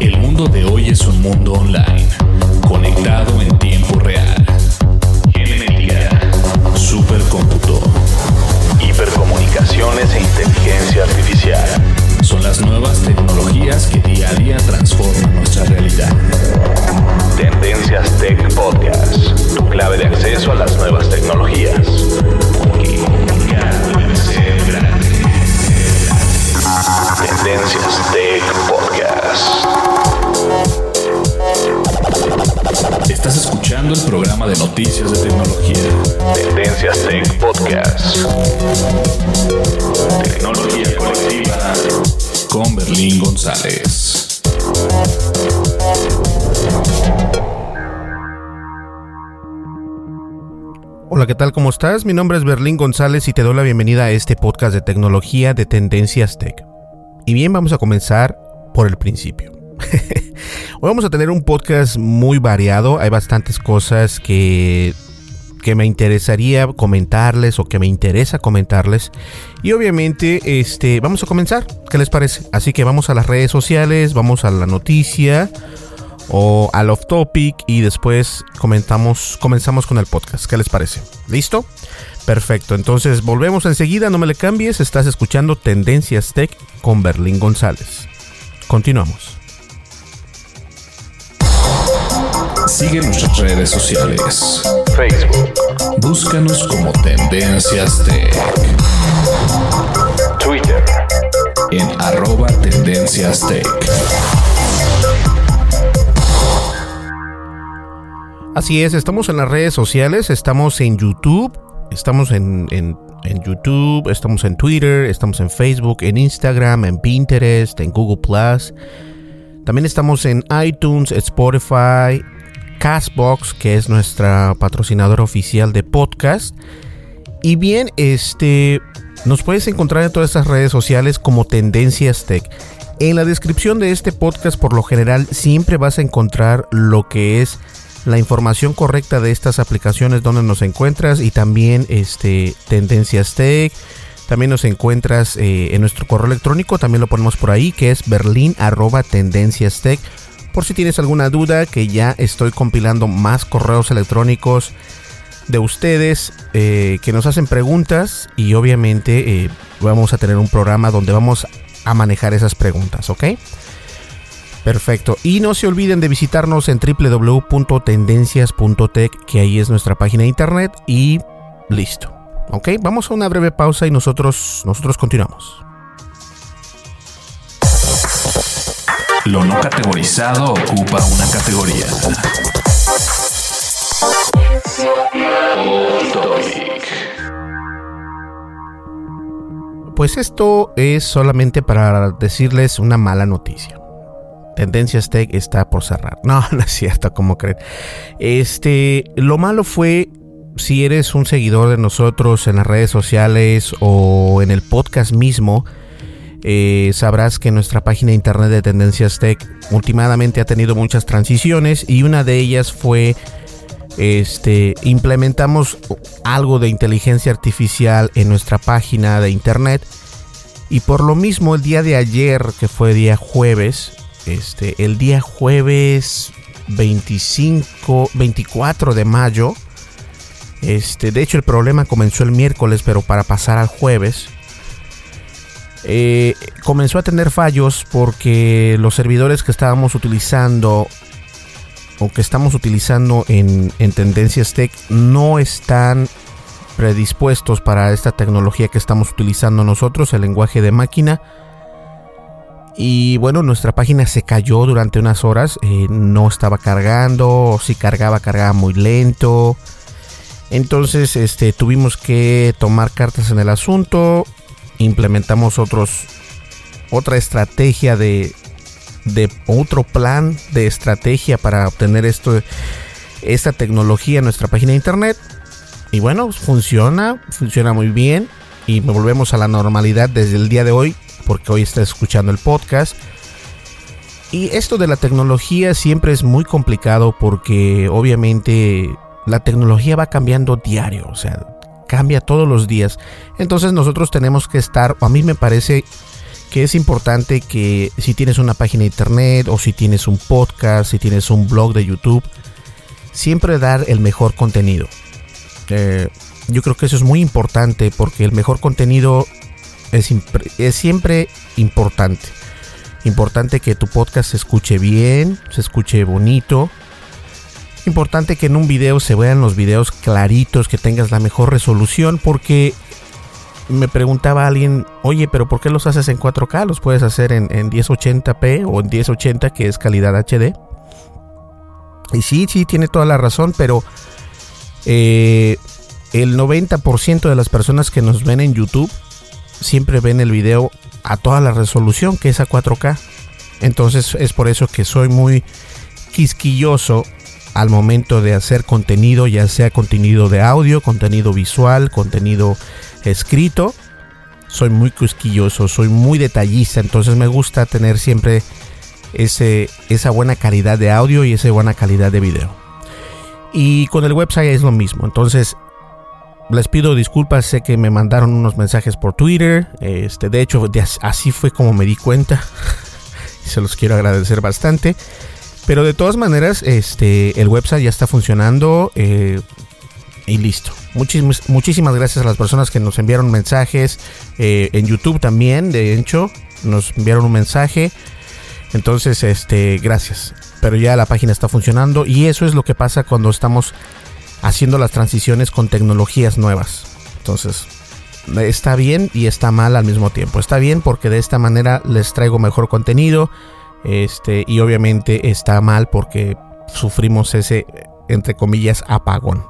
El mundo de hoy es un mundo online, conectado estás? Mi nombre es Berlín González y te doy la bienvenida a este podcast de tecnología de Tendencias Tech. Y bien, vamos a comenzar por el principio. Hoy vamos a tener un podcast muy variado, hay bastantes cosas que, que me interesaría comentarles o que me interesa comentarles. Y obviamente este, vamos a comenzar, ¿qué les parece? Así que vamos a las redes sociales, vamos a la noticia o al off topic y después comentamos, comenzamos con el podcast. ¿Qué les parece? ¿Listo? Perfecto, entonces volvemos enseguida, no me le cambies, estás escuchando Tendencias Tech con Berlín González. Continuamos. Sigue nuestras redes sociales. Facebook. Búscanos como Tendencias Tech. Twitter. En arroba Tendencias Tech. Así es, estamos en las redes sociales, estamos en YouTube, estamos en, en, en, YouTube, estamos en Twitter, estamos en Facebook, en Instagram, en Pinterest, en Google Plus. También estamos en iTunes, Spotify, Castbox, que es nuestra patrocinadora oficial de podcast. Y bien, este nos puedes encontrar en todas estas redes sociales como Tendencias Tech. En la descripción de este podcast, por lo general, siempre vas a encontrar lo que es la información correcta de estas aplicaciones donde nos encuentras y también este Tendencias Tech. También nos encuentras eh, en nuestro correo electrónico, también lo ponemos por ahí, que es berlin arroba tendencias tech. Por si tienes alguna duda, que ya estoy compilando más correos electrónicos de ustedes eh, que nos hacen preguntas y obviamente eh, vamos a tener un programa donde vamos a manejar esas preguntas, ¿ok? Perfecto. Y no se olviden de visitarnos en www.tendencias.tech, que ahí es nuestra página de internet. Y listo. Ok, vamos a una breve pausa y nosotros, nosotros continuamos. Lo no categorizado ocupa una categoría. Pues esto es solamente para decirles una mala noticia. Tendencias Tech está por cerrar. No, no es cierto, como creen. Este, lo malo fue si eres un seguidor de nosotros en las redes sociales o en el podcast mismo, eh, sabrás que nuestra página de internet de Tendencias Tech últimamente ha tenido muchas transiciones y una de ellas fue este implementamos algo de inteligencia artificial en nuestra página de internet Y por lo mismo el día de ayer, que fue día jueves, este, el día jueves 25, 24 de mayo, este, de hecho el problema comenzó el miércoles, pero para pasar al jueves, eh, comenzó a tener fallos porque los servidores que estábamos utilizando o que estamos utilizando en, en Tendencias Tech no están predispuestos para esta tecnología que estamos utilizando nosotros, el lenguaje de máquina. Y bueno, nuestra página se cayó durante unas horas, eh, no estaba cargando, si cargaba, cargaba muy lento. Entonces, este, tuvimos que tomar cartas en el asunto, implementamos otros, otra estrategia de, de otro plan de estrategia para obtener esto, esta tecnología en nuestra página de internet. Y bueno, funciona, funciona muy bien. Y volvemos a la normalidad desde el día de hoy, porque hoy está escuchando el podcast. Y esto de la tecnología siempre es muy complicado porque obviamente la tecnología va cambiando diario, o sea, cambia todos los días. Entonces nosotros tenemos que estar, a mí me parece que es importante que si tienes una página de internet o si tienes un podcast, si tienes un blog de YouTube, siempre dar el mejor contenido. Eh, yo creo que eso es muy importante porque el mejor contenido es, es, siempre importante. Importante que tu podcast se escuche bien, se escuche bonito. Importante que en un video se vean los videos claritos, que tengas la mejor resolución porque me preguntaba alguien, oye, pero ¿por qué los haces en 4K? Los puedes hacer en, en 1080p o en 1080 que es calidad HD. Y sí, sí, tiene toda la razón, pero eh, el 90% de las personas que nos ven en YouTube siempre ven el video a toda la resolución que es a 4K. Entonces es por eso que soy muy quisquilloso al momento de hacer contenido, ya sea contenido de audio, contenido visual, contenido escrito. Soy muy quisquilloso, soy muy detallista, entonces me gusta tener siempre ese, esa buena calidad de audio y esa buena calidad de video. Y con el website es lo mismo. Entonces, les pido disculpas, sé que me mandaron unos mensajes por Twitter. Este, de hecho, así fue como me di cuenta. Se los quiero agradecer bastante. Pero de todas maneras, este, el website ya está funcionando. Eh, y listo. Muchísimas, muchísimas gracias a las personas que nos enviaron mensajes. Eh, en YouTube también, de hecho, nos enviaron un mensaje. Entonces, este, gracias pero ya la página está funcionando y eso es lo que pasa cuando estamos haciendo las transiciones con tecnologías nuevas. Entonces, está bien y está mal al mismo tiempo. Está bien porque de esta manera les traigo mejor contenido. Este, y obviamente está mal porque sufrimos ese, entre comillas, apagón.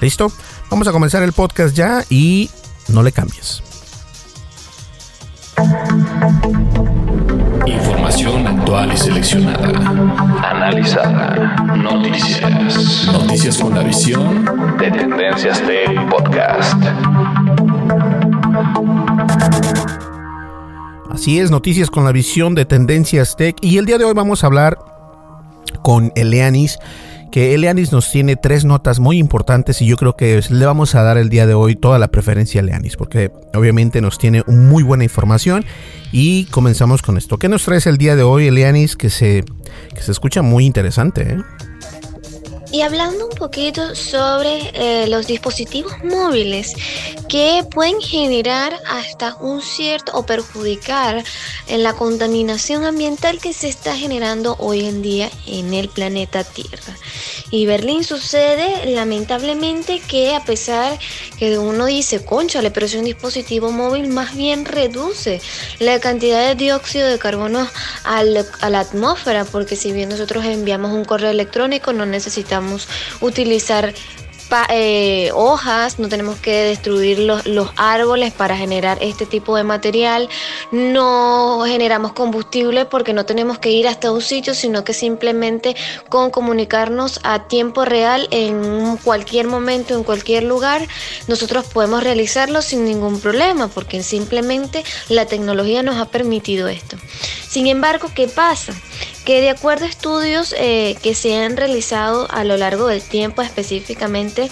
¿Listo? Vamos a comenzar el podcast ya y no le cambies. Información actual y seleccionada. Analizada. Noticias. Noticias con la visión de Tendencias Tech Podcast. Así es, noticias con la visión de Tendencias Tech. Y el día de hoy vamos a hablar con Eleanis que Eleanis nos tiene tres notas muy importantes y yo creo que le vamos a dar el día de hoy toda la preferencia a Eleanis porque obviamente nos tiene muy buena información y comenzamos con esto. ¿Qué nos traes el día de hoy Eleanis que se, que se escucha muy interesante? ¿eh? Y hablando un poquito sobre eh, los dispositivos móviles que pueden generar hasta un cierto o perjudicar en la contaminación ambiental que se está generando hoy en día en el planeta Tierra. Y Berlín sucede lamentablemente que a pesar que uno dice, conchale, pero es un dispositivo móvil, más bien reduce la cantidad de dióxido de carbono a la atmósfera, porque si bien nosotros enviamos un correo electrónico, no necesitamos utilizar eh, hojas, no tenemos que destruir los, los, árboles para generar este tipo de material, no generamos combustible porque no tenemos que ir hasta un sitio, sino que simplemente con comunicarnos a tiempo real en cualquier momento, en cualquier lugar, nosotros podemos realizarlo sin ningún problema, porque simplemente la tecnología nos ha permitido esto. Sin embargo, ¿qué pasa? Que de acuerdo a estudios eh, que se han realizado a lo largo del tiempo, específicamente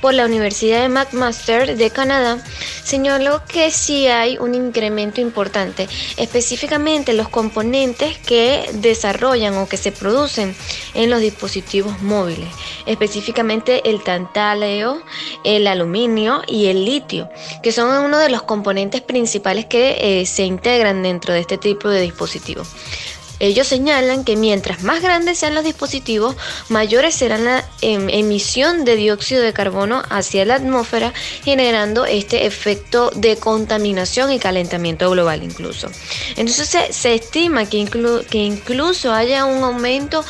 por la Universidad de McMaster de Canadá señaló que sí hay un incremento importante, específicamente los componentes que desarrollan o que se producen en los dispositivos móviles, específicamente el tantaleo, el aluminio y el litio, que son uno de los componentes principales que eh, se integran dentro de este tipo de dispositivos. Ellos señalan que mientras más grandes sean los dispositivos, mayores será la em, emisión de dióxido de carbono hacia la atmósfera, generando este efecto de contaminación y calentamiento global incluso. Entonces se, estima que, que, incluso haya un aumento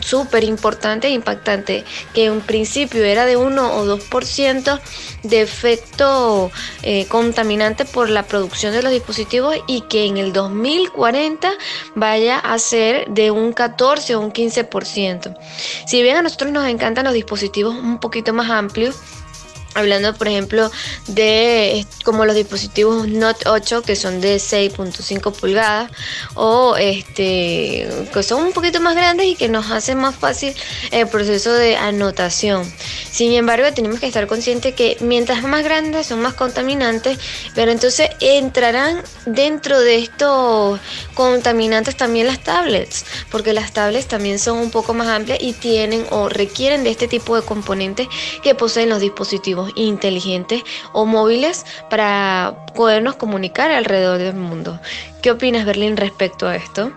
súper importante e impactante, que en principio era de 1 o 2% de efecto eh, contaminante por la producción de los dispositivos y que en el 2040 vaya a ser de un 14 o un 15%. Si bien a nosotros nos encantan los dispositivos un poquito más amplios, Hablando, por ejemplo, de como los dispositivos Note 8 que son de 6.5 pulgadas o este que son un poquito más grandes y que nos hacen más fácil el proceso de anotación. Sin embargo, tenemos que estar conscientes que mientras más grandes son más contaminantes, pero entonces entrarán dentro de estos contaminantes también las tablets, porque las tablets también son un poco más amplias y tienen o requieren de este tipo de componentes que poseen los dispositivos inteligentes o móviles para podernos comunicar alrededor del mundo. ¿Qué opinas, Berlín, respecto a esto?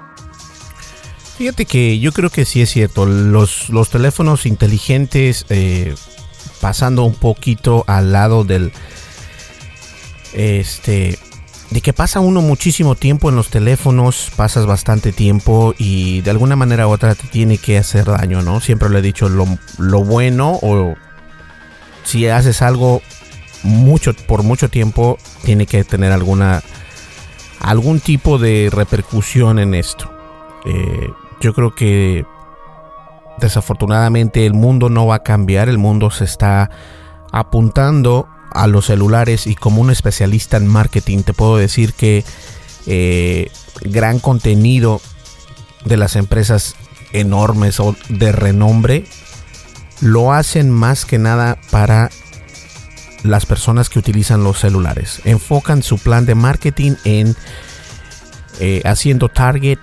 Fíjate que yo creo que sí es cierto. Los, los teléfonos inteligentes, eh, pasando un poquito al lado del. Este. De que pasa uno muchísimo tiempo en los teléfonos, pasas bastante tiempo y de alguna manera u otra te tiene que hacer daño, ¿no? Siempre le he dicho, lo, lo bueno o si haces algo mucho por mucho tiempo tiene que tener alguna algún tipo de repercusión en esto. Eh, yo creo que desafortunadamente el mundo no va a cambiar, el mundo se está apuntando a los celulares y como un especialista en marketing te puedo decir que eh, gran contenido de las empresas enormes o de renombre lo hacen más que nada para las personas que utilizan los celulares. Enfocan su plan de marketing en eh, haciendo target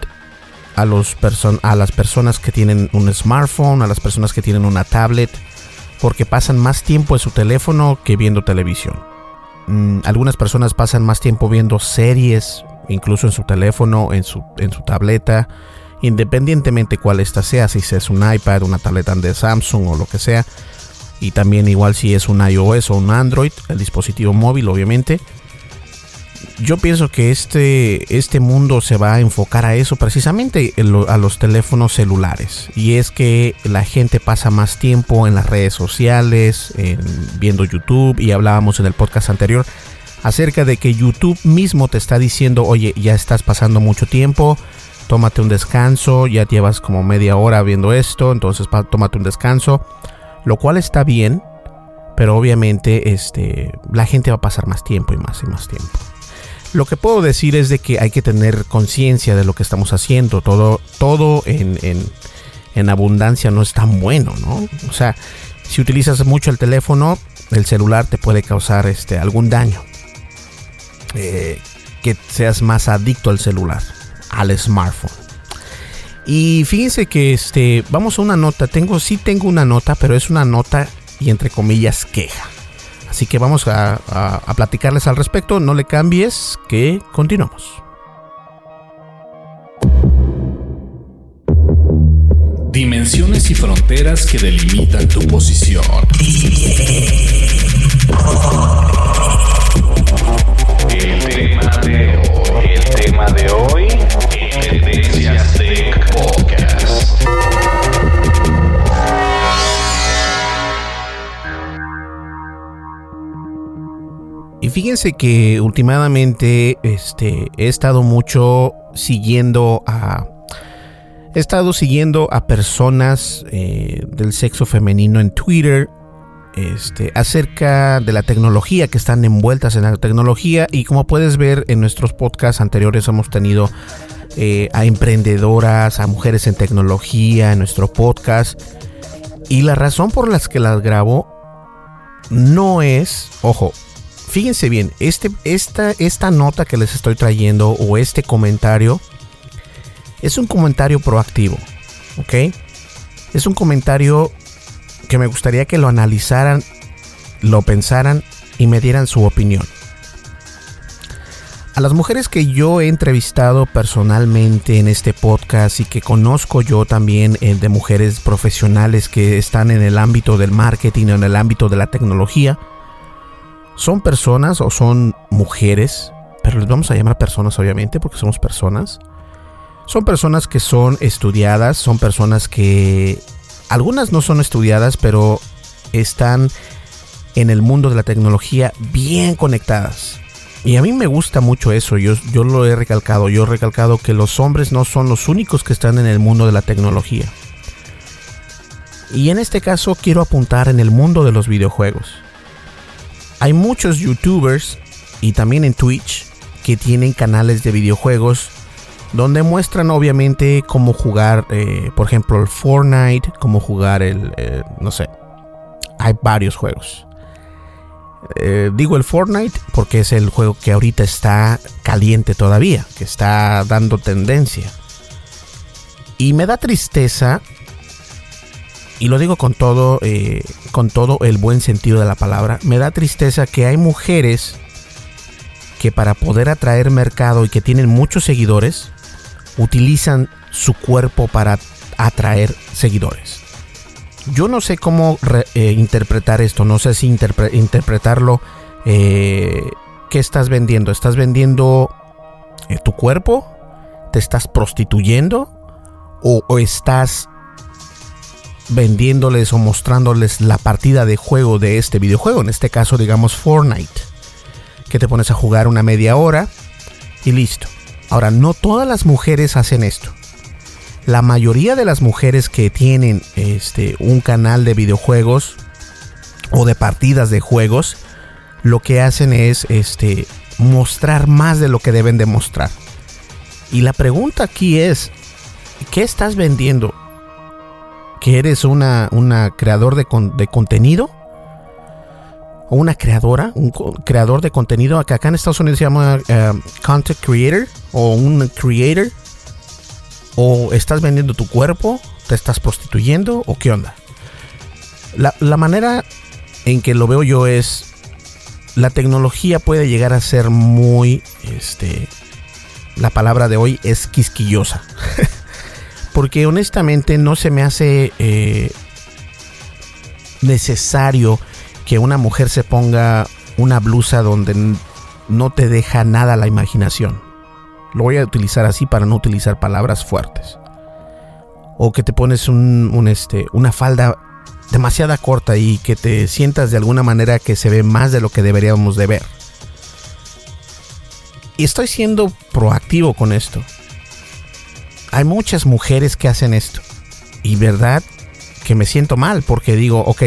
a, las personas que tienen un smartphone, a las personas que tienen una tablet, porque pasan más tiempo en su teléfono que viendo televisión. Mm, algunas personas pasan más tiempo viendo series, incluso en su teléfono, en su, en su tableta independientemente cuál esta sea, si es un iPad, una tableta de Samsung o lo que sea, y también igual si es un iOS o un Android, el dispositivo móvil obviamente. Yo pienso que este, este mundo se va a enfocar a eso precisamente a los teléfonos celulares. Y es que la gente pasa más tiempo en las redes sociales, viendo YouTube. Y hablábamos en el podcast anterior acerca de que YouTube mismo te está diciendo, oye, ya estás pasando mucho tiempo, tómate un descanso, ya llevas como media hora viendo esto, entonces tómate un descanso, lo cual está bien, pero obviamente este, la gente va a pasar más tiempo y más y más tiempo. Lo que puedo decir es de que hay que tener conciencia de lo que estamos haciendo, todo, todo en, en, abundancia no es tan bueno, ¿no? O sea, si utilizas mucho el teléfono, el celular te puede causar este, algún daño. Eh, que seas más adicto al celular al smartphone. Y fíjense que este, vamos a una nota. Tengo, sí tengo una nota, pero es una nota y entre comillas queja. Así que vamos a, a platicarles al respecto. No le cambies, que continuamos. Dimensiones y fronteras que delimitan tu posición. El tema de hoy, el tema de hoy Y fíjense que últimamente este, he estado mucho siguiendo a. He estado siguiendo a personas eh, del sexo femenino en Twitter este, acerca de la tecnología, que están envueltas en la tecnología. Y como puedes ver en nuestros podcasts anteriores hemos tenido eh, a emprendedoras, a mujeres en tecnología en nuestro podcast. Y la razón por las que las grabo no es, ojo, fíjense bien, este, esta, esta nota que les estoy trayendo o este comentario es un comentario proactivo, ¿ok? Es un comentario que me gustaría que lo analizaran, lo pensaran y me dieran su opinión. A las mujeres que yo he entrevistado personalmente en este podcast y que conozco yo también eh, de mujeres profesionales que están en el ámbito del marketing o en el ámbito de la tecnología, son personas o son mujeres, pero les vamos a llamar personas obviamente porque somos personas. Son personas que son estudiadas, son personas que algunas no son estudiadas, pero están en el mundo de la tecnología bien conectadas y a mí me gusta mucho eso, yo, yo lo he recalcado, yo he recalcado que los hombres no son los únicos que están en el mundo de la tecnología. Y en este caso quiero apuntar en el mundo de los videojuegos. Hay muchos youtubers y también en Twitch que tienen canales de videojuegos donde muestran obviamente cómo jugar, eh, por ejemplo, el Fortnite, cómo jugar el, eh, no sé, hay varios juegos. Eh, digo el Fortnite porque es el juego que ahorita está caliente todavía, que está dando tendencia. Y me da tristeza, y lo digo con todo, eh, con todo el buen sentido de la palabra, me da tristeza que hay mujeres que para poder atraer mercado y que tienen muchos seguidores, utilizan su cuerpo para atraer seguidores yo no sé cómo eh, interpretar esto, no sé si interpretarlo. Eh, ¿Qué estás vendiendo? ¿Estás vendiendo eh, tu cuerpo? ¿Te estás prostituyendo? ¿O, ¿O, estás vendiéndoles o mostrándoles la partida de juego de este videojuego? En este caso, digamos Fortnite. Que te pones a jugar una media hora y listo. Ahora, no todas las mujeres hacen esto la mayoría de las mujeres que tienen este, un canal de videojuegos o de partidas de juegos, lo que hacen es este, mostrar más de lo que deben de mostrar. Y la pregunta aquí es, ¿qué estás vendiendo? ¿Que eres una, una creador de, de contenido? ¿O una creadora? ¿Un creador de contenido? Acá, acá en Estados Unidos se llama eh, content creator o un creator ¿O estás vendiendo tu cuerpo? ¿Te estás prostituyendo? ¿O qué onda? La, manera en que lo veo yo es, la tecnología puede llegar a ser muy, este, la palabra de hoy es quisquillosa. Porque honestamente no se me hace eh, necesario que una mujer se ponga una blusa donde no te deja nada la imaginación. Lo voy a utilizar así para no utilizar palabras fuertes. O que te pones un, este, una falda demasiada corta y que te sientas de alguna manera que se ve más de lo que deberíamos de ver. Y estoy siendo proactivo con esto. Hay muchas mujeres que hacen esto. Y verdad que me siento mal porque digo, ok,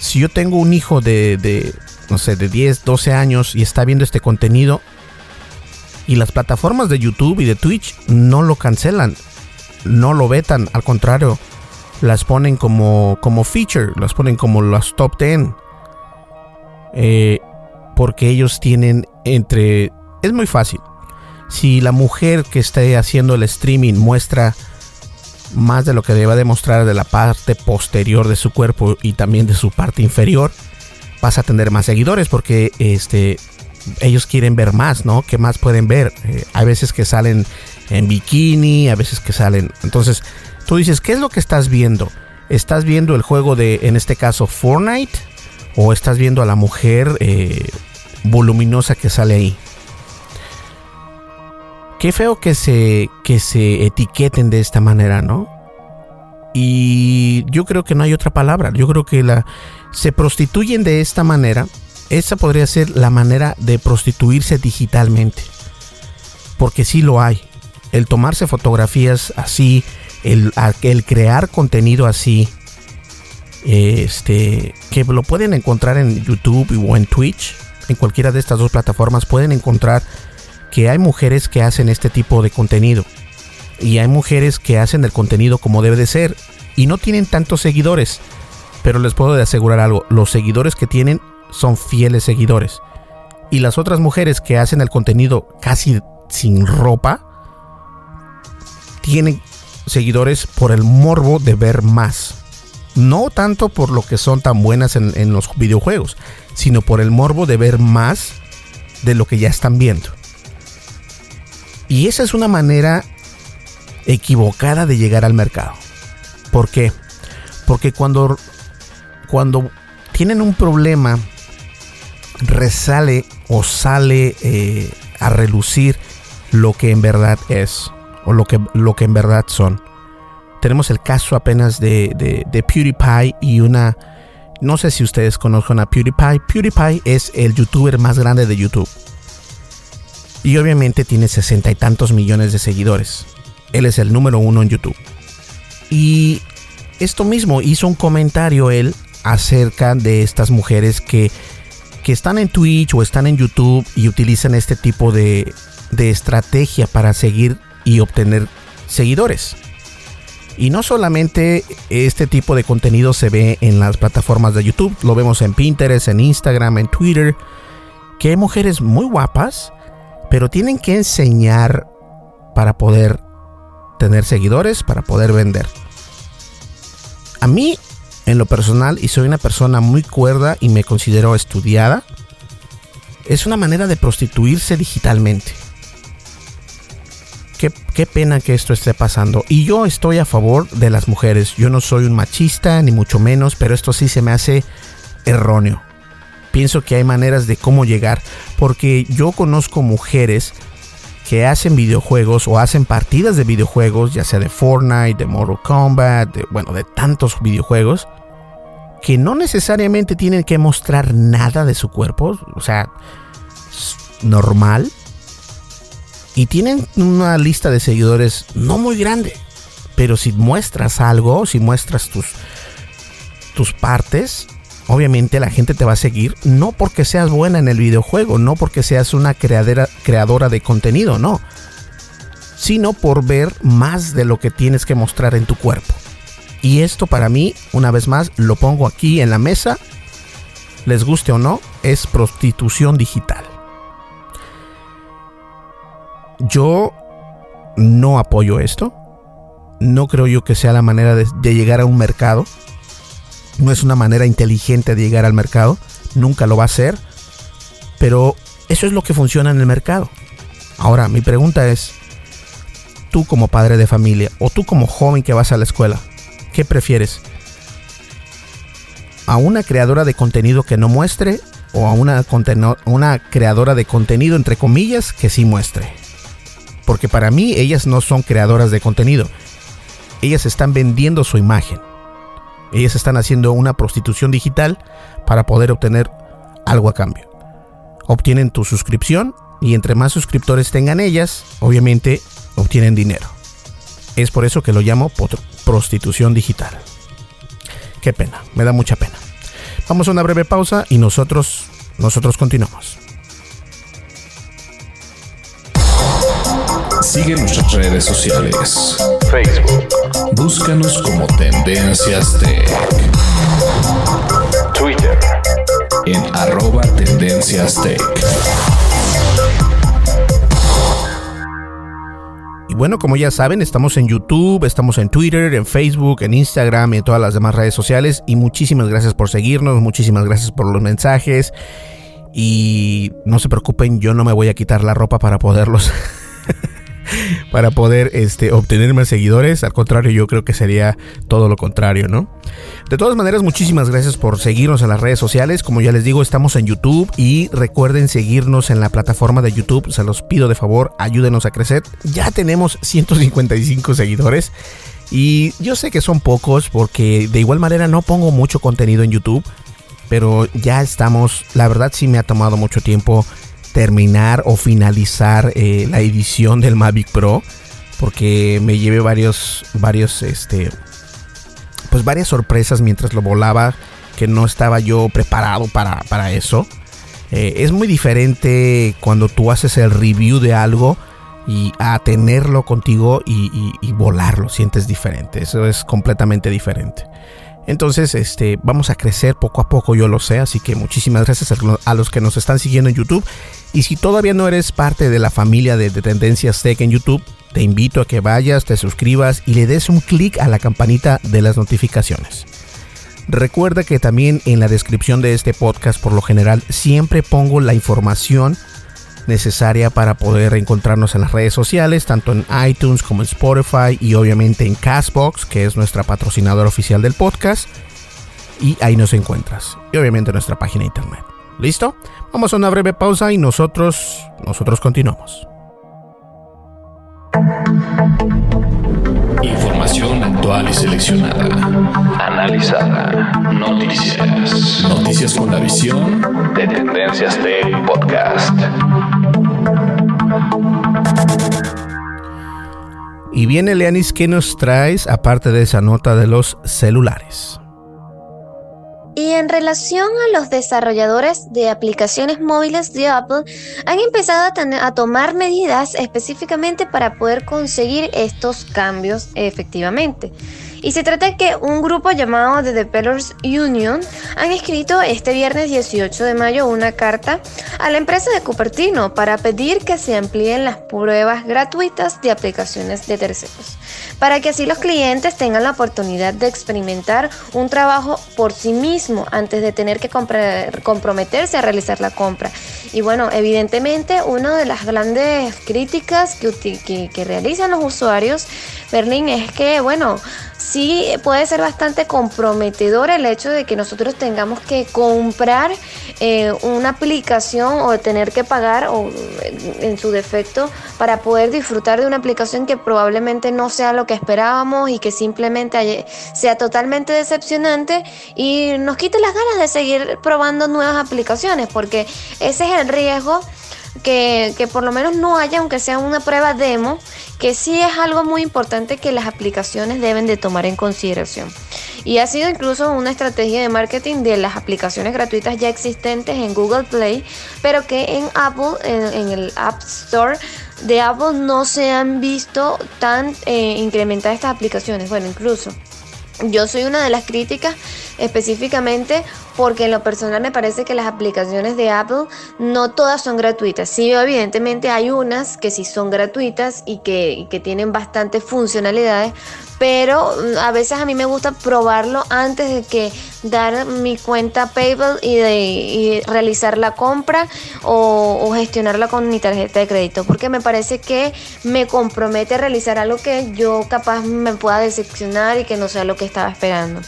si yo tengo un hijo de, de no sé, de 10, 12 años y está viendo este contenido, y las plataformas de YouTube y de Twitch no lo cancelan, no lo vetan, al contrario, las ponen como, como feature, las ponen como las top 10. Eh, porque ellos tienen entre... Es muy fácil. Si la mujer que esté haciendo el streaming muestra más de lo que deba demostrar de la parte posterior de su cuerpo y también de su parte inferior, vas a tener más seguidores porque este ellos quieren ver más, ¿no? ¿Qué más pueden ver? Eh, hay veces que salen en bikini, a veces que salen. Entonces, tú dices, ¿qué es lo que estás viendo? ¿Estás viendo el juego de, en este caso, Fortnite? ¿O estás viendo a la mujer eh, voluminosa que sale ahí? Qué feo que se, que se etiqueten de esta manera, ¿no? Y yo creo que no hay otra palabra. Yo creo que la, se prostituyen de esta manera esa podría ser la manera de prostituirse digitalmente. Porque sí lo hay. El tomarse fotografías así, el, crear contenido así, este, que lo pueden encontrar en YouTube o en Twitch, en cualquiera de estas dos plataformas, pueden encontrar que hay mujeres que hacen este tipo de contenido. Y hay mujeres que hacen el contenido como debe de ser. y no tienen tantos seguidores. Pero les puedo asegurar algo, los seguidores que tienen son fieles seguidores. Y las otras mujeres que hacen el contenido casi sin ropa, tienen seguidores por el morbo de ver más. No tanto por lo que son tan buenas en, los videojuegos, sino por el morbo de ver más de lo que ya están viendo. Y esa es una manera equivocada de llegar al mercado. ¿Por qué? Porque cuando, cuando tienen un problema, resale o sale eh, a relucir lo que en verdad es o lo que, lo que en verdad son. Tenemos el caso apenas de, de, de PewDiePie y una... No sé si ustedes conocen a PewDiePie. PewDiePie es el youtuber más grande de YouTube. Y obviamente tiene sesenta y tantos millones de seguidores. Él es el número uno en YouTube. Y esto mismo hizo un comentario él acerca de estas mujeres que, que están en Twitch o están en YouTube y utilizan este tipo de, de estrategia para seguir y obtener seguidores. Y no solamente este tipo de contenido se ve en las plataformas de YouTube, lo vemos en Pinterest, en Instagram, en Twitter, que hay mujeres muy guapas, pero tienen que enseñar para poder tener seguidores, para poder vender. A mí, en lo personal, y soy una persona muy cuerda y me considero estudiada, es una manera de prostituirse digitalmente. Qué, pena que esto esté pasando. Y yo estoy a favor de las mujeres. Yo no soy un machista, ni mucho menos, pero esto sí se me hace erróneo. Pienso que hay maneras de cómo llegar, porque yo conozco mujeres que hacen videojuegos o hacen partidas de videojuegos, ya sea de Fortnite, de Mortal Kombat, bueno, de tantos videojuegos, que no necesariamente tienen que mostrar nada de su cuerpo, o sea, normal, y tienen una lista de seguidores no muy grande. Pero si muestras algo, si muestras tus, tus partes, obviamente la gente te va a seguir. No porque seas buena en el videojuego, no porque seas una creadora de contenido, no. Sino por ver más de lo que tienes que mostrar en tu cuerpo. Y esto para mí, una vez más, lo pongo aquí en la mesa. Les guste o no, es prostitución digital. Yo no apoyo esto. No creo yo que sea la manera de, llegar a un mercado. No es una manera inteligente de llegar al mercado. Nunca lo va a ser. Pero eso es lo que funciona en el mercado. Ahora, mi pregunta es, tú como padre de familia o tú como joven que vas a la escuela, ¿qué prefieres? ¿A una creadora de contenido que no muestre o a una, una creadora de contenido entre comillas que sí muestre? Porque para mí ellas no son creadoras de contenido. Ellas están vendiendo su imagen. Ellas están haciendo una prostitución digital para poder obtener algo a cambio. Obtienen tu suscripción y entre más suscriptores tengan ellas, obviamente obtienen dinero. Es por eso que lo llamo prostitución digital. Qué pena, me da mucha pena. Vamos a una breve pausa y nosotros nosotros continuamos. Sigue nuestras redes sociales. Facebook. Búscanos como Tendencias Tech. Twitter. En arroba Tendencias Tech. Y bueno, como ya saben, estamos en YouTube, estamos en Twitter, en Facebook, en Instagram y en todas las demás redes sociales. Y muchísimas gracias por seguirnos, muchísimas gracias por los mensajes. Y no se preocupen, yo no me voy a quitar la ropa para poderlos para poder este, obtener más seguidores. Al contrario, yo creo que sería todo lo contrario, ¿no? De todas maneras, muchísimas gracias por seguirnos en las redes sociales. Como ya les digo, estamos en YouTube y recuerden seguirnos en la plataforma de YouTube. Se los pido de favor, ayúdenos a crecer. Ya tenemos 155 seguidores. Y yo sé que son pocos porque de igual manera no pongo mucho contenido en YouTube. Pero ya estamos, la verdad sí me ha tomado mucho tiempo terminar o finalizar eh, la edición del Mavic Pro porque me llevé varios varios este pues varias sorpresas mientras lo volaba que no estaba yo preparado para, eso eh, es muy diferente cuando tú haces el review de algo y a tenerlo contigo y, y volarlo, sientes diferente. Eso es completamente diferente. Entonces, este, vamos a crecer poco a poco, yo lo sé, así que muchísimas gracias a los que nos están siguiendo en YouTube. Y si todavía no eres parte de la familia de, Tendencias Tech en YouTube, te invito a que vayas, te suscribas y le des un clic a la campanita de las notificaciones. Recuerda que también en la descripción de este podcast, por lo general, siempre pongo la información necesaria para poder encontrarnos en las redes sociales, tanto en iTunes como en Spotify y obviamente en Castbox, que es nuestra patrocinadora oficial del podcast. Y ahí nos encuentras. Y obviamente nuestra página de internet. ¿Listo? Vamos a una breve pausa y nosotros, nosotros continuamos. Información actual y seleccionada. Analizada. Noticias. Noticias con la visión de Tendencias Tech Podcast. Y viene Leanis, ¿qué nos traes aparte de esa nota de los celulares? Y en relación a los desarrolladores de aplicaciones móviles de Apple, han empezado a, tomar medidas específicamente para poder conseguir estos cambios efectivamente. Y se trata de que un grupo llamado The Developers Union han escrito este viernes 18 de mayo una carta a la empresa de Cupertino para pedir que se amplíen las pruebas gratuitas de aplicaciones de terceros, para que así los clientes tengan la oportunidad de experimentar un trabajo por sí mismo antes de tener que comprometerse a realizar la compra. Y bueno, evidentemente una de las grandes críticas que, realizan los usuarios, Berlín, es que, bueno, sí puede ser bastante comprometedor el hecho de que nosotros tengamos que comprar eh, una aplicación o tener que pagar o en su defecto para poder disfrutar de una aplicación que probablemente no sea lo que esperábamos y que simplemente sea totalmente decepcionante y nos quite las ganas de seguir probando nuevas aplicaciones porque ese es el riesgo que, por lo menos no haya, aunque sea una prueba demo, que sí es algo muy importante que las aplicaciones deben de tomar en consideración. Y ha sido incluso una estrategia de marketing de las aplicaciones gratuitas ya existentes en Google Play, pero que en Apple, en, el App Store de Apple no se han visto tan eh, incrementadas estas aplicaciones. Bueno, incluso yo soy una de las críticas específicamente porque en lo personal me parece que las aplicaciones de Apple no todas son gratuitas. Sí, evidentemente hay unas que sí son gratuitas y que, que tienen bastantes funcionalidades, pero mm, a veces a mí me gusta probarlo antes de que dar mi cuenta PayPal y, de, realizar la compra o, gestionarla con mi tarjeta de crédito, porque me parece que me compromete a realizar algo que yo capaz me pueda decepcionar y que no sea lo que estaba esperando.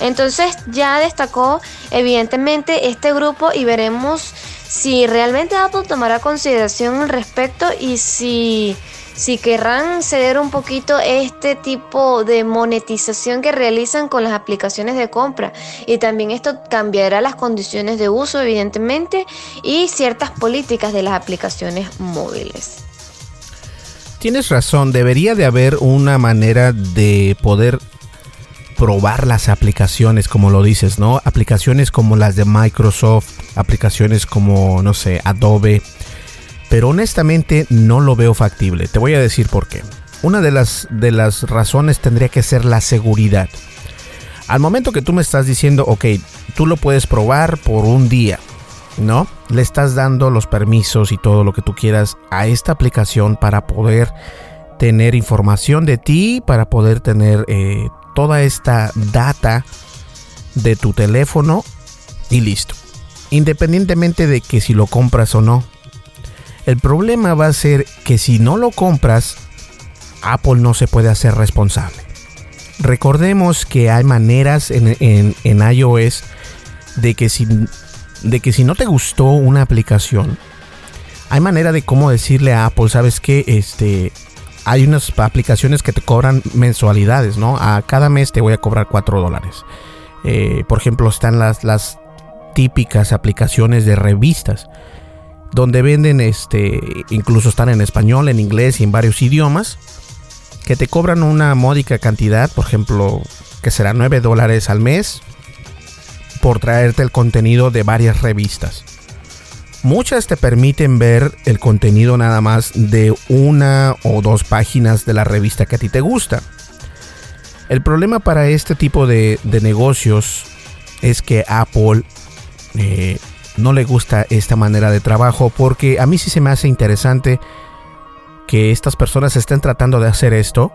Entonces ya destacó evidentemente este grupo y veremos si realmente Apple tomará consideración al respecto y si si querrán ceder un poquito este tipo de monetización que realizan con las aplicaciones de compra. Y también esto cambiará las condiciones de uso, evidentemente, y ciertas políticas de las aplicaciones móviles. Tienes razón, debería de haber una manera de poder probar las aplicaciones, como lo dices, ¿no? Aplicaciones como las de Microsoft, aplicaciones como, no sé, Adobe pero honestamente no lo veo factible. Te voy a decir por qué. Una de las, de las razones tendría que ser la seguridad. Al momento que tú me estás diciendo, ok, tú lo puedes probar por un día, ¿no? Le estás dando los permisos y todo lo que tú quieras a esta aplicación para poder tener información de ti, para poder tener eh, toda esta data de tu teléfono y listo. Independientemente de que si lo compras o no, el problema va a ser que si no lo compras, Apple no se puede hacer responsable. Recordemos que hay maneras en, iOS de que, si, de que si no te gustó una aplicación, hay manera de cómo decirle a Apple, sabes que este, hay unas aplicaciones que te cobran mensualidades, ¿no? A cada mes te voy a cobrar 4 dólares. Eh, por ejemplo, están las, las típicas aplicaciones de revistas donde venden este, incluso están en español, en inglés y en varios idiomas, que te cobran una módica cantidad, por ejemplo, que será 9 dólares al mes, por traerte el contenido de varias revistas. Muchas te permiten ver el contenido nada más de una o dos páginas de la revista que a ti te gusta. El problema para este tipo de, negocios es que Apple eh, no le gusta esta manera de trabajo porque a mí sí se me hace interesante que estas personas estén tratando de hacer esto,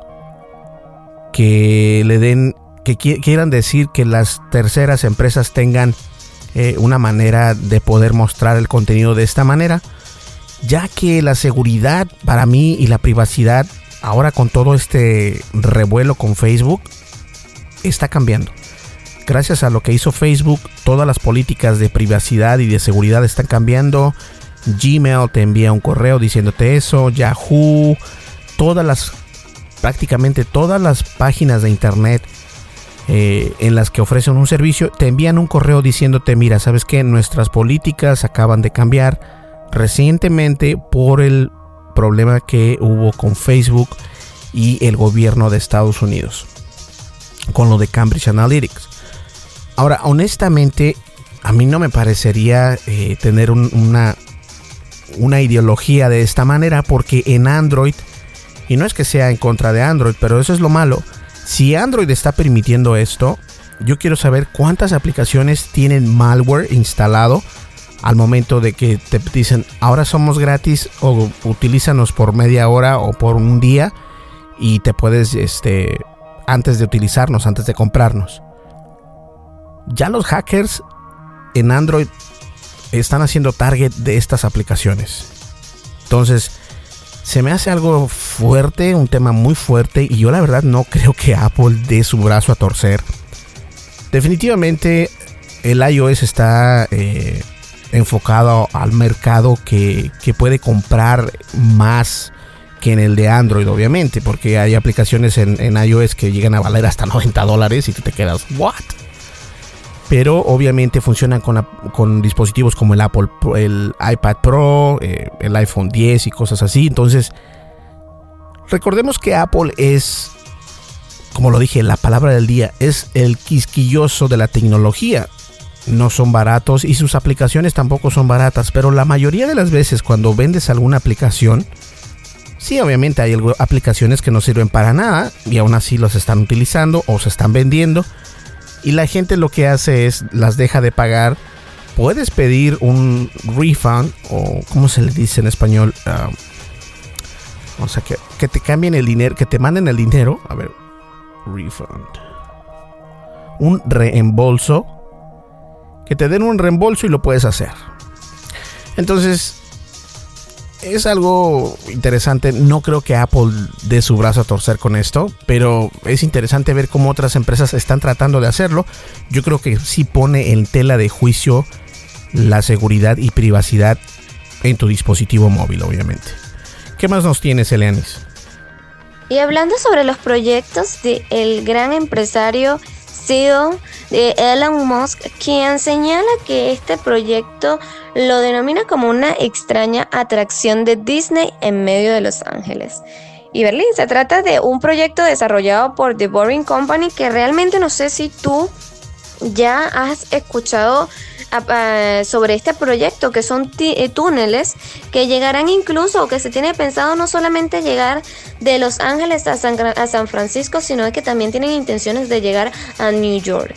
que le den, que quieran decir que las terceras empresas tengan eh, una manera de poder mostrar el contenido de esta manera, ya que la seguridad para mí y la privacidad ahora con todo este revuelo con Facebook está cambiando. Gracias a lo que hizo Facebook, todas las políticas de privacidad y de seguridad están cambiando. Gmail te envía un correo diciéndote eso, Yahoo, todas las prácticamente todas las páginas de internet eh, en las que ofrecen un servicio, te envían un correo diciéndote, mira, sabes que nuestras políticas acaban de cambiar recientemente por el problema que hubo con Facebook y el gobierno de Estados Unidos con lo de Cambridge Analytics. Ahora, honestamente, a mí no me parecería eh, tener una, una ideología de esta manera porque en Android, y no es que sea en contra de Android, pero eso es lo malo, si Android está permitiendo esto, yo quiero saber cuántas aplicaciones tienen malware instalado al momento de que te dicen ahora somos gratis o utilízanos por media hora o por un día y te puedes este antes de utilizarnos, antes de comprarnos. Ya los hackers en Android están haciendo target de estas aplicaciones. Entonces, se me hace algo fuerte, un tema muy fuerte y yo la verdad no creo que Apple dé su brazo a torcer. Definitivamente el iOS está eh, enfocado al mercado que, puede comprar más que en el de Android, obviamente, porque hay aplicaciones en, en iOS que llegan a valer hasta 90 dólares y tú te quedas, ¿what? Pero obviamente funcionan con, dispositivos como el Apple, el iPad Pro, eh, el iPhone 10 y cosas así. Entonces, recordemos que Apple es, como lo dije, la palabra del día, es el quisquilloso de la tecnología. No son baratos y sus aplicaciones tampoco son baratas, pero la mayoría de las veces cuando vendes alguna aplicación, sí, obviamente hay aplicaciones que no sirven para nada y aún así los están utilizando o se están vendiendo y la gente lo que hace es las deja de pagar. Puedes pedir un refund o ¿cómo se le dice en español? Ah, o sea, que, que te cambien el dinero, que te manden el dinero. A ver, refund. Un reembolso. Que te den un reembolso y lo puedes hacer. Entonces, es algo interesante. No creo que Apple dé su brazo a torcer con esto, pero es interesante ver cómo otras empresas están tratando de hacerlo. Yo creo que sí pone en tela de juicio la seguridad y privacidad en tu dispositivo móvil, obviamente. ¿Qué más nos tienes, Eleanis? Y hablando sobre los proyectos del gran empresario CEO de Elon Musk, quien señala que este proyecto lo denomina como una extraña atracción de Disney en medio de Los Ángeles. Y Berlín, se trata de un proyecto desarrollado por The Boring Company que realmente no sé si tú ya has escuchado sobre este proyecto, que son eh, túneles que llegarán incluso, que se tiene pensado no solamente llegar de Los Ángeles a San, a San Francisco, sino que también tienen intenciones de llegar a New York.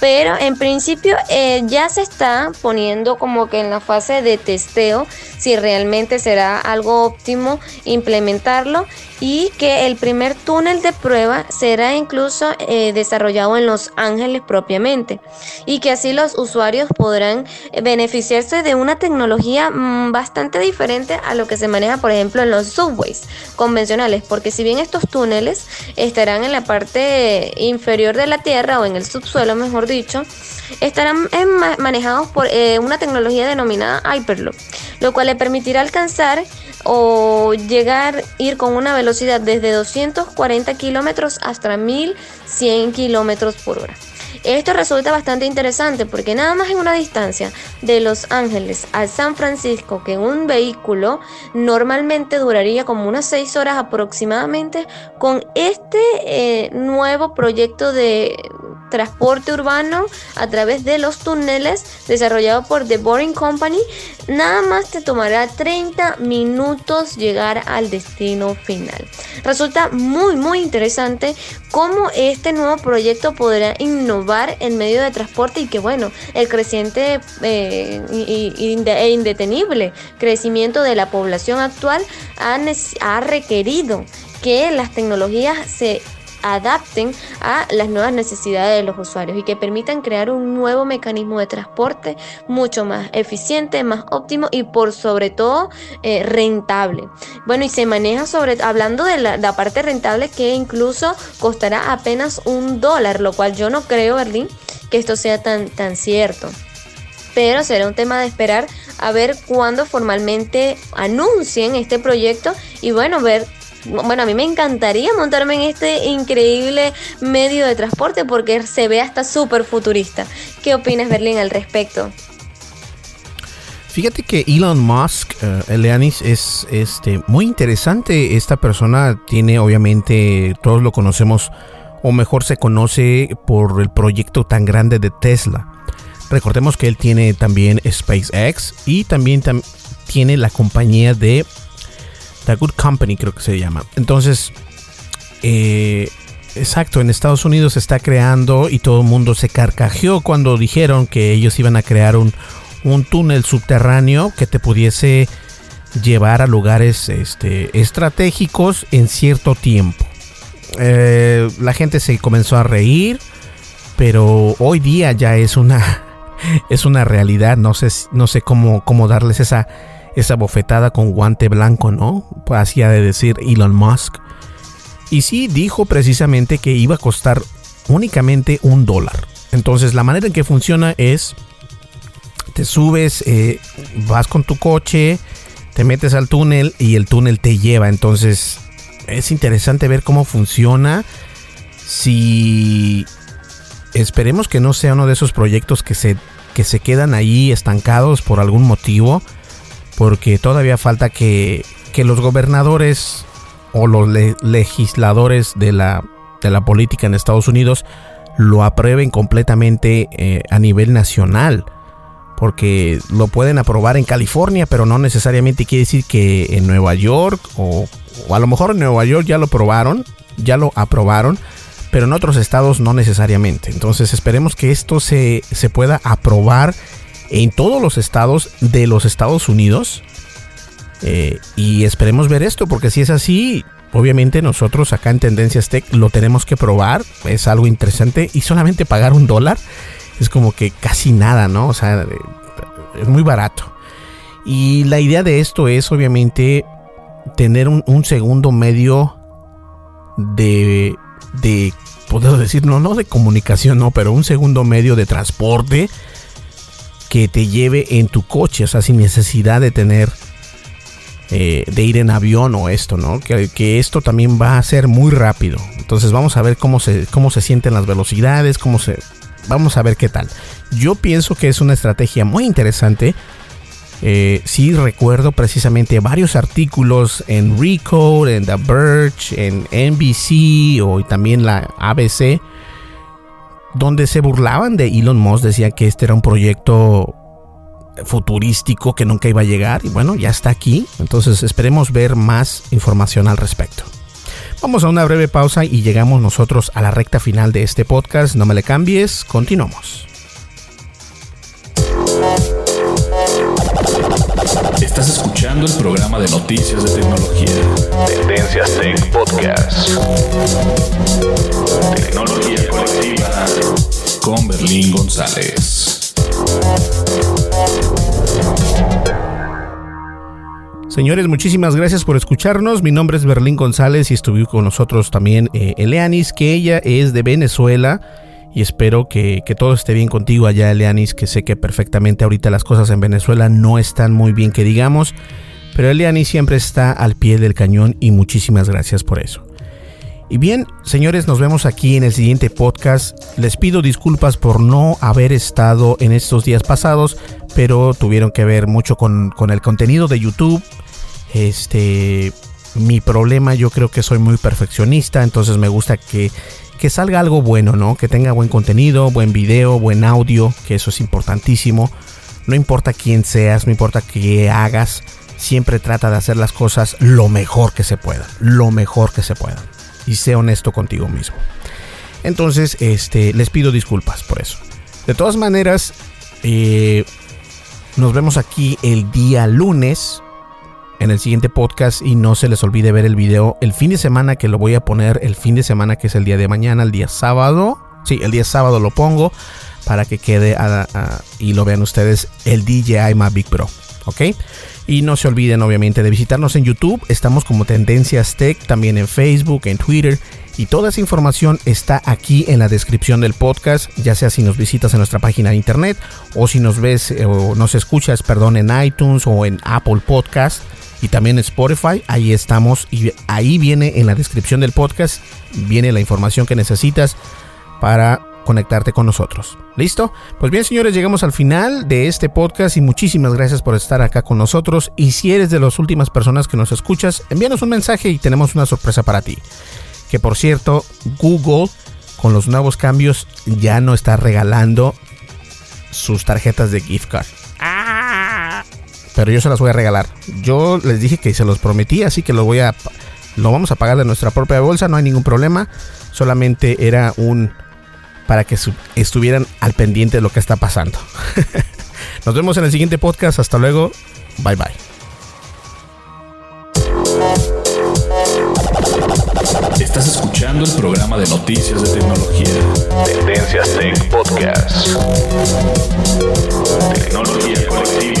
Pero en principio eh, ya se está poniendo como que en la fase de testeo si realmente será algo óptimo implementarlo y que el primer túnel de prueba será incluso eh, desarrollado en Los Ángeles propiamente y que así los usuarios podrán beneficiarse de una tecnología mm, bastante diferente a lo que se maneja por ejemplo en los subways convencionales porque si bien estos túneles estarán en la parte inferior de la tierra o en el subsuelo mejor dicho estarán manejados por eh, una tecnología denominada Hyperloop lo cual le permitirá alcanzar o llegar, ir con una velocidad desde 240 kilómetros hasta 1100 kilómetros por hora. Esto resulta bastante interesante porque nada más en una distancia de Los Ángeles a San Francisco que un vehículo normalmente duraría como unas 6 horas aproximadamente, con este eh, nuevo proyecto de transporte urbano a través de los túneles desarrollado por The Boring Company, nada más te tomará 30 minutos llegar al destino final. Resulta muy muy interesante cómo este nuevo proyecto podrá innovar en medio de transporte y que bueno, el creciente eh, e indetenible crecimiento de la población actual ha, ha requerido que las tecnologías se adapten a las nuevas necesidades de los usuarios y que permitan crear un nuevo mecanismo de transporte mucho más eficiente, más óptimo y por sobre todo eh, rentable. Bueno, y se maneja sobre, hablando de la, parte rentable que incluso costará apenas un dólar, lo cual yo no creo, Berlín, que esto sea tan, tan cierto. Pero será un tema de esperar a ver cuándo formalmente anuncien este proyecto y bueno, ver bueno, a mí me encantaría montarme en este increíble medio de transporte porque se ve hasta súper futurista. ¿Qué opinas, Berlín, al respecto? Fíjate que Elon Musk, uh, Eleanis, es este, muy interesante. Esta persona tiene, obviamente, todos lo conocemos, o mejor se conoce por el proyecto tan grande de Tesla. Recordemos que él tiene también SpaceX y también tiene la compañía de The Good Company creo que se llama. Entonces, eh, exacto, en Estados Unidos se está creando y todo el mundo se carcajeó cuando dijeron que ellos iban a crear un, túnel subterráneo que te pudiese llevar a lugares este, estratégicos en cierto tiempo. Eh, la gente se comenzó a reír, pero hoy día ya es una, es una realidad. No sé, no sé cómo, cómo darles esa esa bofetada con guante blanco, ¿no? Hacía de decir Elon Musk. Y sí dijo precisamente que iba a costar únicamente un dólar. Entonces la manera en que funciona es, te subes, eh, vas con tu coche, te metes al túnel y el túnel te lleva. Entonces es interesante ver cómo funciona. Si esperemos que no sea uno de esos proyectos que se, que se quedan ahí estancados por algún motivo porque todavía falta que, los gobernadores o los legisladores de la, de la política en Estados Unidos lo aprueben completamente eh, a nivel nacional. Porque lo pueden aprobar en California, pero no necesariamente quiere decir que en Nueva York o, o a lo mejor en Nueva York ya lo aprobaron, ya lo aprobaron, pero en otros estados no necesariamente. Entonces esperemos que esto se, se pueda aprobar en todos los estados de los Estados Unidos. Eh, y esperemos ver esto, porque si es así, obviamente nosotros acá en Tendencias Tech lo tenemos que probar. Es algo interesante. Y solamente pagar un dólar es como que casi nada, ¿no? O sea, es muy barato. Y la idea de esto es obviamente tener un, segundo medio de, de, puedo decir, no, no de comunicación, no, pero un segundo medio de transporte que te lleve en tu coche, o sea, sin necesidad de tener, eh, de ir en avión o esto, ¿no? Que, esto también va a ser muy rápido. Entonces vamos a ver cómo se, cómo se sienten las velocidades, cómo se... Vamos a ver qué tal. Yo pienso que es una estrategia muy interesante. Eh, sí recuerdo precisamente varios artículos en Recode, en The Verge, en NBC o también la ABC donde se burlaban de Elon Musk, decía que este era un proyecto futurístico que nunca iba a llegar y bueno, ya está aquí, entonces esperemos ver más información al respecto. Vamos a una breve pausa y llegamos nosotros a la recta final de este podcast, no me le cambies, continuamos. Estás escuchando el programa de noticias de tecnología. Tendencias Tech Podcast. Tecnología colectiva con Berlín González. Señores, muchísimas gracias por escucharnos. Mi nombre es Berlín González y estuvo con nosotros también eh, Eleanis, que ella es de Venezuela y espero que, todo esté bien contigo allá, Elianis, que sé que perfectamente ahorita las cosas en Venezuela no están muy bien que digamos, pero Elianis siempre está al pie del cañón y muchísimas gracias por eso. Y bien, señores, nos vemos aquí en el siguiente podcast. Les pido disculpas por no haber estado en estos días pasados, pero tuvieron que ver mucho con, con el contenido de YouTube. Este, mi problema, yo creo que soy muy perfeccionista, entonces me gusta que que salga algo bueno, ¿no? Que tenga buen contenido, buen video, buen audio, que eso es importantísimo. No importa quién seas, no importa qué hagas, siempre trata de hacer las cosas lo mejor que se pueda, lo mejor que se pueda. Y sé honesto contigo mismo. Entonces, este, les pido disculpas por eso. De todas maneras, eh, nos vemos aquí el día lunes en el siguiente podcast y no se les olvide ver el video el fin de semana que lo voy a poner el fin de semana que es el día de mañana, el día sábado. Sí, el día sábado lo pongo para que quede y lo vean ustedes el DJI Mavic Pro. ¿Ok? Y no se olviden obviamente de visitarnos en YouTube. Estamos como Tendencias Tech, también en Facebook, en Twitter. Y toda esa información está aquí en la descripción del podcast, ya sea si nos visitas en nuestra página de internet o si nos ves eh, o nos escuchas, perdón, en iTunes o en Apple Podcast y también Spotify. Ahí estamos y ahí viene en la descripción del podcast, viene la información que necesitas para conectarte con nosotros. ¿Listo? Pues bien, señores, llegamos al final de este podcast y muchísimas gracias por estar acá con nosotros. Y si eres de las últimas personas que nos escuchas, envíanos un mensaje y tenemos una sorpresa para ti. Que por cierto, Google con los nuevos cambios ya no está regalando sus tarjetas de gift card. ¡Ah! Pero yo se las voy a regalar. Yo les dije que se los prometí, así que lo voy a lo vamos a pagar de nuestra propia bolsa, no hay ningún problema. Solamente era un para que estuvieran al pendiente de lo que está pasando. Nos vemos en el siguiente podcast. Hasta luego. Bye bye. Estás escuchando el programa de noticias de tecnología. Tendencias Tech Podcast. Tecnología colectiva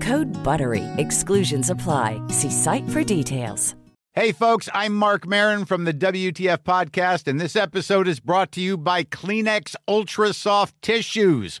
Code BUTTERY. Exclusions apply. See site for details. Hey, folks, I'm Mark Marin from the WTF Podcast, and this episode is brought to you by Kleenex Ultra Soft Tissues